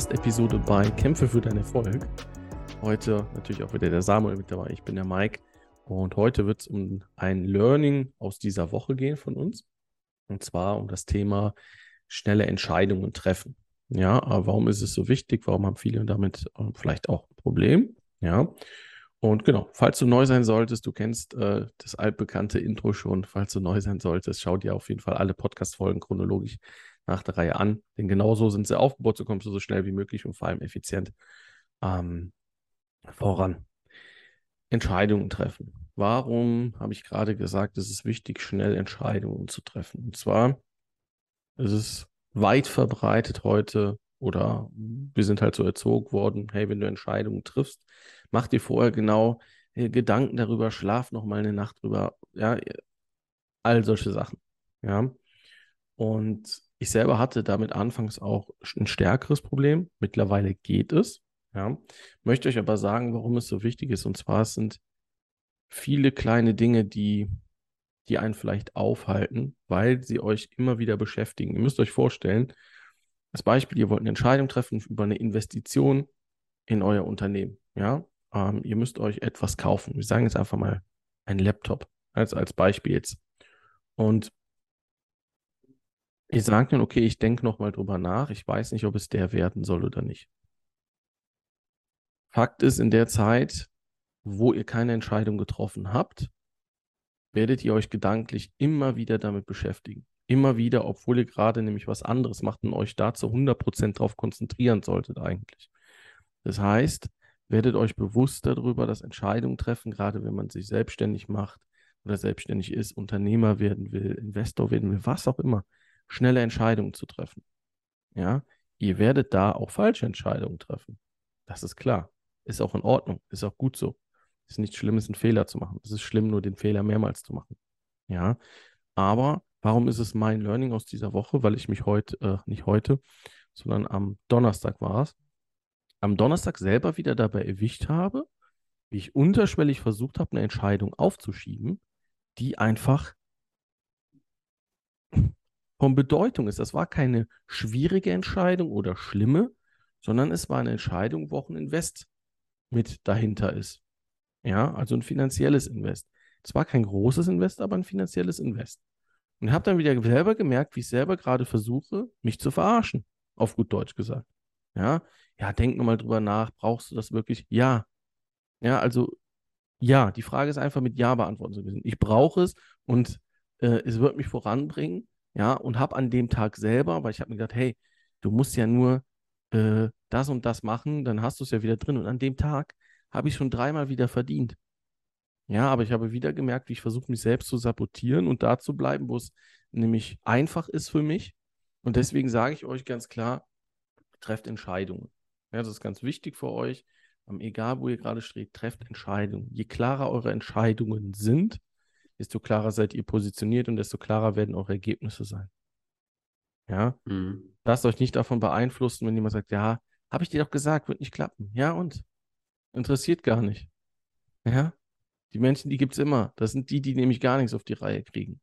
Podcast-Episode bei Kämpfe für deinen Erfolg. Heute natürlich auch wieder der Samuel mit dabei. Ich bin der Mike. Und heute wird es um ein Learning aus dieser Woche gehen von uns. Und zwar um das Thema schnelle Entscheidungen treffen. Ja, aber warum ist es so wichtig? Warum haben viele damit äh, vielleicht auch ein Problem? Ja. Und genau, falls du neu sein solltest, du kennst äh, das altbekannte Intro schon. Falls du neu sein solltest, schau dir auf jeden Fall alle Podcast-Folgen chronologisch nach der Reihe an. Denn genau so sind sie aufgebaut, so kommst du so schnell wie möglich und vor allem effizient ähm, voran. Entscheidungen treffen. Warum habe ich gerade gesagt, es ist wichtig, schnell Entscheidungen zu treffen? Und zwar ist es weit verbreitet heute oder wir sind halt so erzogen worden, hey, wenn du Entscheidungen triffst, mach dir vorher genau äh, Gedanken darüber, schlaf noch mal eine Nacht drüber, ja, all solche Sachen, ja. Und ich selber hatte damit anfangs auch ein stärkeres Problem. Mittlerweile geht es. Ja. Möchte euch aber sagen, warum es so wichtig ist. Und zwar sind viele kleine Dinge, die, die einen vielleicht aufhalten, weil sie euch immer wieder beschäftigen. Ihr müsst euch vorstellen, als Beispiel, ihr wollt eine Entscheidung treffen über eine Investition in euer Unternehmen. Ja. Ähm, ihr müsst euch etwas kaufen. Wir sagen jetzt einfach mal ein Laptop als, als Beispiel jetzt. Und Ihr sagt dann, okay, ich denke nochmal drüber nach. Ich weiß nicht, ob es der werden soll oder nicht. Fakt ist, in der Zeit, wo ihr keine Entscheidung getroffen habt, werdet ihr euch gedanklich immer wieder damit beschäftigen. Immer wieder, obwohl ihr gerade nämlich was anderes macht und euch da zu 100% drauf konzentrieren solltet eigentlich. Das heißt, werdet euch bewusst darüber, dass Entscheidungen treffen, gerade wenn man sich selbstständig macht oder selbstständig ist, Unternehmer werden will, Investor werden will, was auch immer schnelle Entscheidungen zu treffen. Ja, ihr werdet da auch falsche Entscheidungen treffen. Das ist klar. Ist auch in Ordnung. Ist auch gut so. Ist nichts Schlimmes, einen Fehler zu machen. Es ist schlimm, nur den Fehler mehrmals zu machen. Ja, aber warum ist es mein Learning aus dieser Woche? Weil ich mich heute, äh, nicht heute, sondern am Donnerstag war es, am Donnerstag selber wieder dabei erwischt habe, wie ich unterschwellig versucht habe, eine Entscheidung aufzuschieben, die einfach von Bedeutung ist. Das war keine schwierige Entscheidung oder schlimme, sondern es war eine Entscheidung, wo auch ein Invest mit dahinter ist. Ja, also ein finanzielles Invest. Es war kein großes Invest, aber ein finanzielles Invest. Und habe dann wieder selber gemerkt, wie ich selber gerade versuche, mich zu verarschen, auf gut Deutsch gesagt. Ja, ja, denk nochmal drüber nach, brauchst du das wirklich? Ja. Ja, also ja, die Frage ist einfach mit Ja beantworten zu müssen. Ich brauche es und äh, es wird mich voranbringen ja, und habe an dem Tag selber, weil ich habe mir gedacht, hey, du musst ja nur äh, das und das machen, dann hast du es ja wieder drin. Und an dem Tag habe ich schon dreimal wieder verdient. Ja, aber ich habe wieder gemerkt, wie ich versuche, mich selbst zu sabotieren und da zu bleiben, wo es nämlich einfach ist für mich. Und deswegen sage ich euch ganz klar, trefft Entscheidungen. Ja, das ist ganz wichtig für euch. Egal, wo ihr gerade steht, trefft Entscheidungen. Je klarer eure Entscheidungen sind, desto klarer seid ihr positioniert und desto klarer werden auch Ergebnisse sein. Ja. Mhm. Lasst euch nicht davon beeinflussen, wenn jemand sagt, ja, habe ich dir doch gesagt, wird nicht klappen. Ja, und? Interessiert gar nicht. Ja. Die Menschen, die gibt es immer. Das sind die, die nämlich gar nichts auf die Reihe kriegen.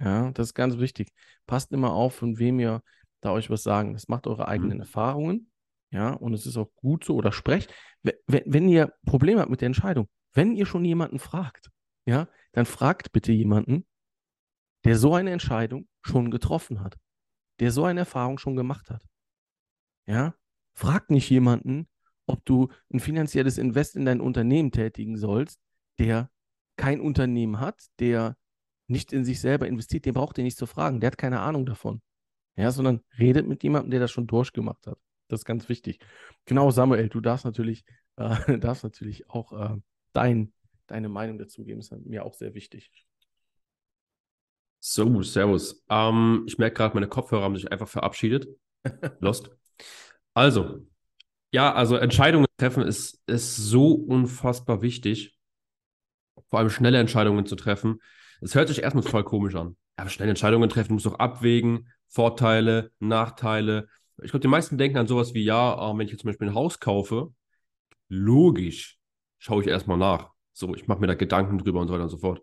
Ja, das ist ganz wichtig. Passt immer auf, von wem ihr da euch was sagen. Das macht eure eigenen mhm. Erfahrungen. Ja, und es ist auch gut so. Oder sprecht, wenn, wenn ihr Probleme habt mit der Entscheidung, wenn ihr schon jemanden fragt, ja, dann fragt bitte jemanden, der so eine Entscheidung schon getroffen hat, der so eine Erfahrung schon gemacht hat. Ja, fragt nicht jemanden, ob du ein finanzielles Invest in dein Unternehmen tätigen sollst, der kein Unternehmen hat, der nicht in sich selber investiert, den braucht ihr nicht zu fragen, der hat keine Ahnung davon. Ja, sondern redet mit jemandem, der das schon durchgemacht hat. Das ist ganz wichtig. Genau, Samuel, du darfst natürlich, äh, darfst natürlich auch äh, dein deine Meinung dazu geben. Das ist mir auch sehr wichtig. So, Servus. Ähm, ich merke gerade, meine Kopfhörer haben sich einfach verabschiedet. Lost. Also, ja, also Entscheidungen treffen ist, ist so unfassbar wichtig. Vor allem schnelle Entscheidungen zu treffen. Es hört sich erstmal total komisch an. Ja, schnelle Entscheidungen treffen, muss doch abwägen, Vorteile, Nachteile. Ich glaube, die meisten denken an sowas wie, ja, äh, wenn ich jetzt zum Beispiel ein Haus kaufe, logisch, schaue ich erstmal nach. So, ich mache mir da Gedanken drüber und so weiter und so fort.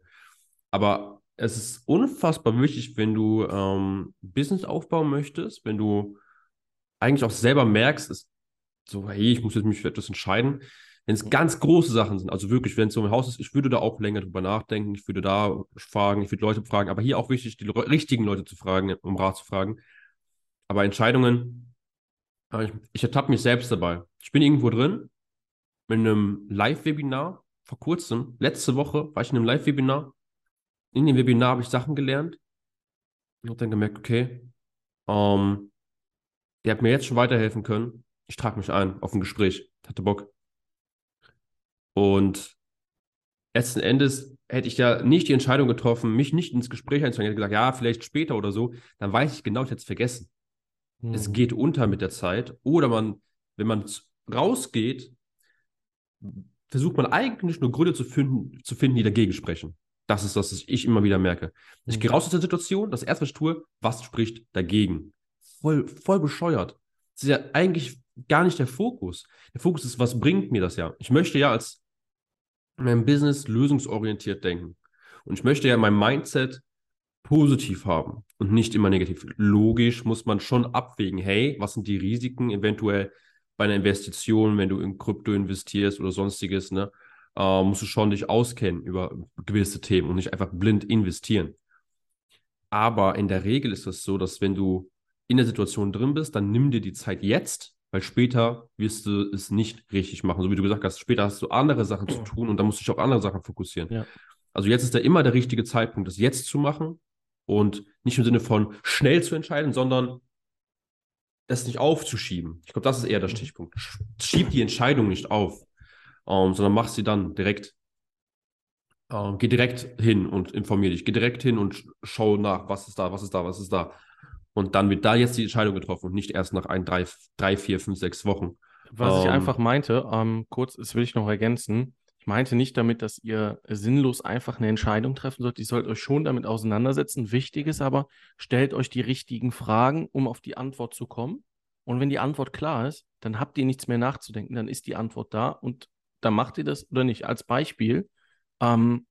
Aber es ist unfassbar wichtig, wenn du ähm, Business aufbauen möchtest, wenn du eigentlich auch selber merkst, ist so, hey, ich muss jetzt mich für etwas entscheiden. Wenn es ganz große Sachen sind, also wirklich, wenn es so ein Haus ist, ich würde da auch länger drüber nachdenken, ich würde da fragen, ich würde Leute fragen, aber hier auch wichtig, die richtigen Leute zu fragen, um Rat zu fragen. Aber Entscheidungen, ich, ich ertappe mich selbst dabei. Ich bin irgendwo drin, in einem Live-Webinar vor kurzem, letzte Woche, war ich in einem Live-Webinar. In dem Webinar habe ich Sachen gelernt und habe dann gemerkt, okay, ähm, der hat mir jetzt schon weiterhelfen können. Ich trage mich ein auf ein Gespräch. Hatte Bock. Und letzten Endes hätte ich ja nicht die Entscheidung getroffen, mich nicht ins Gespräch einzusteigen. Ich hätte gesagt, ja, vielleicht später oder so. Dann weiß ich genau, ich hätte es vergessen. Mhm. Es geht unter mit der Zeit. Oder man, wenn man rausgeht, versucht man eigentlich nur Gründe zu finden, zu finden, die dagegen sprechen. Das ist das, was ich immer wieder merke. Ich mhm. gehe raus aus der Situation, das erste, was ich tue, was spricht dagegen? Voll, voll bescheuert. Das ist ja eigentlich gar nicht der Fokus. Der Fokus ist, was bringt mir das ja? Ich möchte ja als in meinem Business lösungsorientiert denken. Und ich möchte ja mein Mindset positiv haben und nicht immer negativ. Logisch muss man schon abwägen, hey, was sind die Risiken eventuell bei einer Investition, wenn du in Krypto investierst oder sonstiges, ne? Äh, musst du schon dich auskennen über gewisse Themen und nicht einfach blind investieren. Aber in der Regel ist es so, dass wenn du in der Situation drin bist, dann nimm dir die Zeit jetzt, weil später wirst du es nicht richtig machen. So wie du gesagt hast, später hast du andere Sachen zu tun und dann musst du dich auf andere Sachen fokussieren. Ja. Also jetzt ist da immer der richtige Zeitpunkt, das jetzt zu machen und nicht im Sinne von schnell zu entscheiden, sondern das nicht aufzuschieben. Ich glaube, das ist eher der mhm. Stichpunkt. Schieb die Entscheidung nicht auf, ähm, sondern mach sie dann direkt. Ähm, geh direkt hin und informier dich. Geh direkt hin und schau nach, was ist da, was ist da, was ist da. Und dann wird da jetzt die Entscheidung getroffen und nicht erst nach ein, drei, drei vier, fünf, sechs Wochen. Was ähm, ich einfach meinte, ähm, kurz, das will ich noch ergänzen. Ich meinte nicht damit, dass ihr sinnlos einfach eine Entscheidung treffen sollt. Ihr sollt euch schon damit auseinandersetzen. Wichtig ist aber, stellt euch die richtigen Fragen, um auf die Antwort zu kommen. Und wenn die Antwort klar ist, dann habt ihr nichts mehr nachzudenken. Dann ist die Antwort da und dann macht ihr das oder nicht. Als Beispiel, ähm,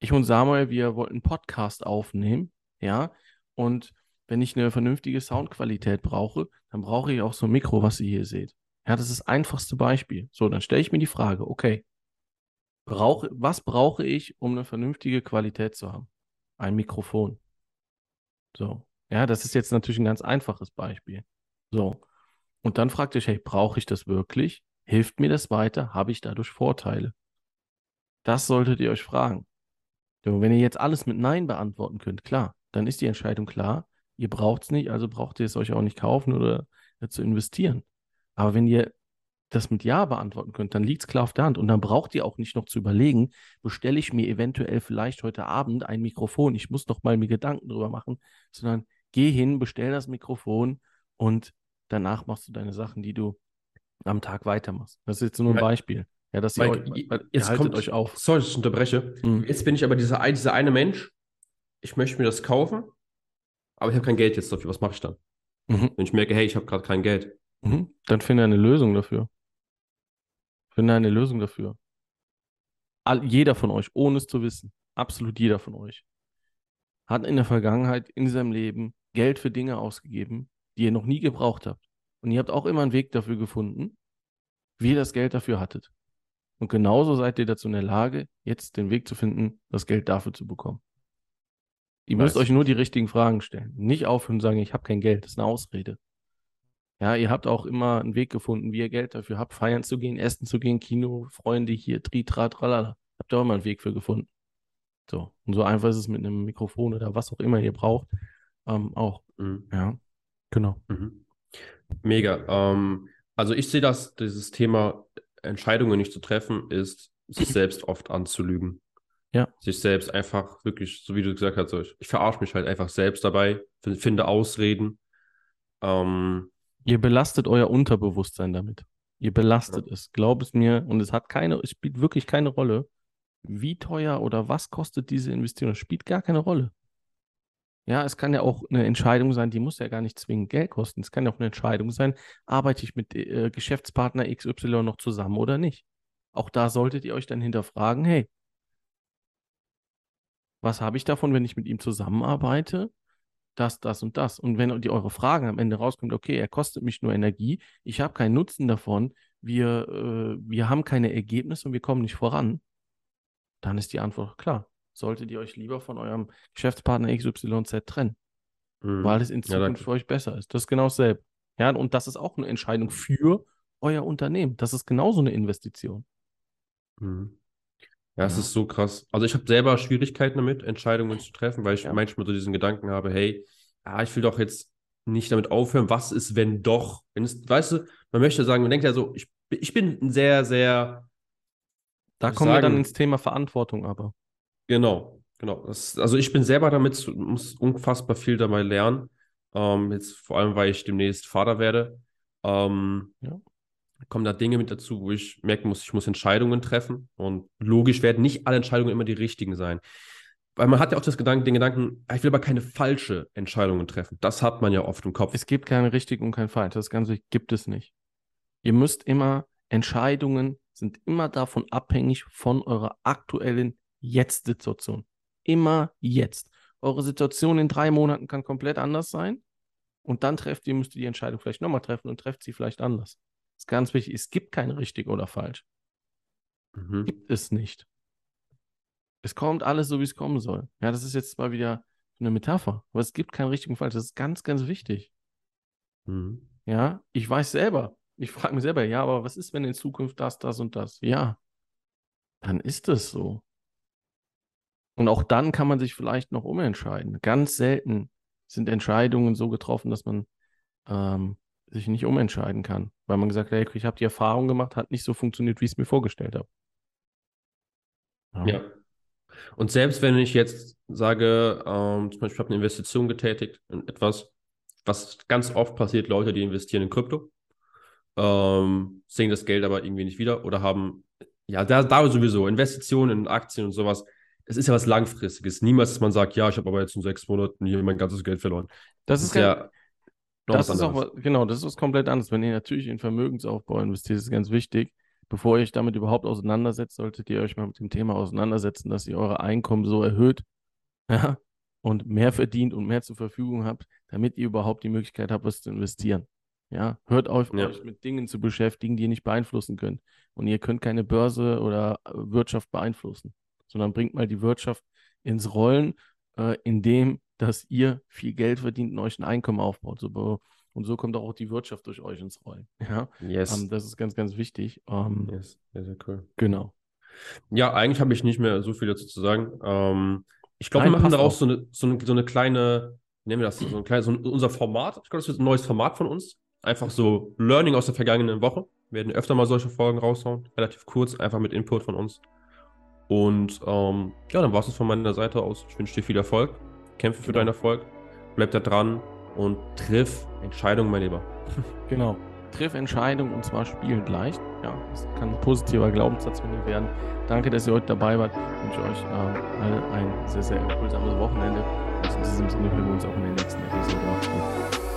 ich und Samuel, wir wollten einen Podcast aufnehmen, ja, und wenn ich eine vernünftige Soundqualität brauche, dann brauche ich auch so ein Mikro, was ihr hier seht. Ja, das ist das einfachste Beispiel. So, dann stelle ich mir die Frage, okay, brauche, was brauche ich, um eine vernünftige Qualität zu haben? Ein Mikrofon. So, ja, das ist jetzt natürlich ein ganz einfaches Beispiel. So, und dann fragt ihr euch, hey, brauche ich das wirklich? Hilft mir das weiter? Habe ich dadurch Vorteile? Das solltet ihr euch fragen. Und wenn ihr jetzt alles mit Nein beantworten könnt, klar, dann ist die Entscheidung klar ihr braucht es nicht, also braucht ihr es euch auch nicht kaufen oder äh, zu investieren. Aber wenn ihr das mit Ja beantworten könnt, dann liegt es klar auf der Hand. Und dann braucht ihr auch nicht noch zu überlegen, bestelle ich mir eventuell vielleicht heute Abend ein Mikrofon. Ich muss doch mal mir Gedanken drüber machen, sondern geh hin, bestell das Mikrofon und danach machst du deine Sachen, die du am Tag weitermachst. Das ist jetzt nur ein Beispiel. Ja, dass ihr, Mike, euch, jetzt haltet kommt, euch auf. Sorry, dass ich unterbreche. Mhm. Jetzt bin ich aber dieser, dieser eine Mensch, ich möchte mir das kaufen, aber ich habe kein Geld jetzt dafür. Was mache ich dann? Mhm. Wenn ich merke, hey, ich habe gerade kein Geld. Mhm. Dann finde eine Lösung dafür. Finde eine Lösung dafür. All, jeder von euch, ohne es zu wissen, absolut jeder von euch, hat in der Vergangenheit in seinem Leben Geld für Dinge ausgegeben, die ihr noch nie gebraucht habt. Und ihr habt auch immer einen Weg dafür gefunden, wie ihr das Geld dafür hattet. Und genauso seid ihr dazu in der Lage, jetzt den Weg zu finden, das Geld dafür zu bekommen. Ihr müsst euch nur die richtigen Fragen stellen. Nicht aufhören und sagen, ich habe kein Geld. Das ist eine Ausrede. Ja, ihr habt auch immer einen Weg gefunden, wie ihr Geld dafür habt, feiern zu gehen, essen zu gehen, Kino, Freunde hier, tri, tra, tralala. Habt ihr auch immer einen Weg für gefunden. So. Und so einfach ist es mit einem Mikrofon oder was auch immer ihr braucht, ähm, auch. Mhm. Ja, genau. Mhm. Mega. Ähm, also ich sehe das, dieses Thema Entscheidungen nicht zu treffen, ist, sich selbst oft anzulügen. Ja. Sich selbst einfach wirklich, so wie du gesagt hast, ich verarsche mich halt einfach selbst dabei, finde Ausreden. Ähm, Ihr belastet euer Unterbewusstsein damit. Ihr belastet ja. es. Glaub es mir. Und es hat keine, es spielt wirklich keine Rolle, wie teuer oder was kostet diese Investition. Es spielt gar keine Rolle. Ja, es kann ja auch eine Entscheidung sein, die muss ja gar nicht zwingend Geld kosten. Es kann ja auch eine Entscheidung sein, arbeite ich mit äh, Geschäftspartner XY noch zusammen oder nicht. Auch da solltet ihr euch dann hinterfragen, hey, was habe ich davon, wenn ich mit ihm zusammenarbeite? Das, das und das. Und wenn die eure Fragen am Ende rauskommt, okay, er kostet mich nur Energie, ich habe keinen Nutzen davon, wir, äh, wir haben keine Ergebnisse und wir kommen nicht voran, dann ist die Antwort klar. Solltet ihr euch lieber von eurem Geschäftspartner XYZ trennen, mhm. weil es in Zukunft ja, für euch besser ist. Das ist genau dasselbe. Ja, und das ist auch eine Entscheidung für euer Unternehmen. Das ist genauso eine Investition. Mhm. Ja, es ist so krass. Also ich habe selber Schwierigkeiten damit, Entscheidungen zu treffen, weil ich ja. manchmal so diesen Gedanken habe, hey, ja, ich will doch jetzt nicht damit aufhören, was ist, wenn doch, wenn es, weißt du, man möchte sagen, man denkt ja so, ich, ich bin ein sehr, sehr. Da kommen sagen, wir dann ins Thema Verantwortung aber. Genau, genau. Das, also ich bin selber damit, muss unfassbar viel dabei lernen. Ähm, jetzt vor allem, weil ich demnächst Vater werde. Ähm, ja kommen da Dinge mit dazu, wo ich merken muss, ich muss Entscheidungen treffen. Und logisch werden nicht alle Entscheidungen immer die richtigen sein. Weil man hat ja auch das Gedanken, den Gedanken, ich will aber keine falsche Entscheidungen treffen. Das hat man ja oft im Kopf. Es gibt keine richtig und kein falsch. Das Ganze gibt es nicht. Ihr müsst immer, Entscheidungen sind immer davon abhängig von eurer aktuellen Jetzt-Situation. Immer jetzt. Eure Situation in drei Monaten kann komplett anders sein. Und dann trefft ihr, müsst ihr die Entscheidung vielleicht nochmal treffen und trefft sie vielleicht anders ist ganz wichtig. Es gibt kein richtig oder falsch. Mhm. Gibt es nicht. Es kommt alles so, wie es kommen soll. Ja, das ist jetzt mal wieder eine Metapher. Aber es gibt kein richtig und falsch. Das ist ganz, ganz wichtig. Mhm. Ja, ich weiß selber. Ich frage mich selber, ja, aber was ist, wenn in Zukunft das, das und das? Ja, dann ist es so. Und auch dann kann man sich vielleicht noch umentscheiden. Ganz selten sind Entscheidungen so getroffen, dass man ähm, sich nicht umentscheiden kann, weil man gesagt hat, hey, ich habe die Erfahrung gemacht, hat nicht so funktioniert, wie ich es mir vorgestellt habe. Ja. ja. Und selbst wenn ich jetzt sage, ähm, zum Beispiel, ich habe eine Investition getätigt in etwas, was ganz oft passiert, Leute, die investieren in Krypto, ähm, sehen das Geld aber irgendwie nicht wieder oder haben, ja, da, da sowieso, Investitionen in Aktien und sowas, es ist ja was Langfristiges. Niemals, dass man sagt, ja, ich habe aber jetzt in sechs Monaten hier mein ganzes Geld verloren. Das, das ist, ja das ist auch, genau, das ist was komplett anderes. Wenn ihr natürlich in Vermögensaufbau investiert, ist ganz wichtig. Bevor ihr euch damit überhaupt auseinandersetzt, solltet ihr euch mal mit dem Thema auseinandersetzen, dass ihr eure Einkommen so erhöht ja, und mehr verdient und mehr zur Verfügung habt, damit ihr überhaupt die Möglichkeit habt, was zu investieren. Ja, hört auf, ja. euch mit Dingen zu beschäftigen, die ihr nicht beeinflussen könnt. Und ihr könnt keine Börse oder äh, Wirtschaft beeinflussen, sondern bringt mal die Wirtschaft ins Rollen, äh, indem dass ihr viel Geld verdient und euch ein Einkommen aufbaut. So, und so kommt auch die Wirtschaft durch euch ins Rollen. Ja, yes. Um, ähm, das ist ganz, ganz wichtig. Um, ähm, yes, sehr, sehr cool. Genau. Ja, eigentlich habe ich nicht mehr so viel dazu zu sagen. Ähm, ich glaube, wir machen daraus so eine, so, eine, so eine kleine, nennen wir das, so ein kleines, so unser Format. Ich glaube, das wird ein neues Format von uns. Einfach so Learning aus der vergangenen Woche. Wir werden öfter mal solche Folgen raushauen. Relativ kurz, einfach mit Input von uns. Und ähm, ja, dann war es das von meiner Seite aus. Ich wünsche dir viel Erfolg. Kämpfe für genau. deinen Erfolg, bleib da dran und triff Entscheidungen, mein Lieber. Genau. Triff Entscheidungen und zwar spielend leicht. Ja, das kann ein positiver Glaubenssatz von dir werden. Danke, dass ihr heute dabei wart. Ich wünsche euch äh, allen ein sehr, sehr impulsames Wochenende. Und in diesem Sinne hören wir uns auch in der nächsten Episode.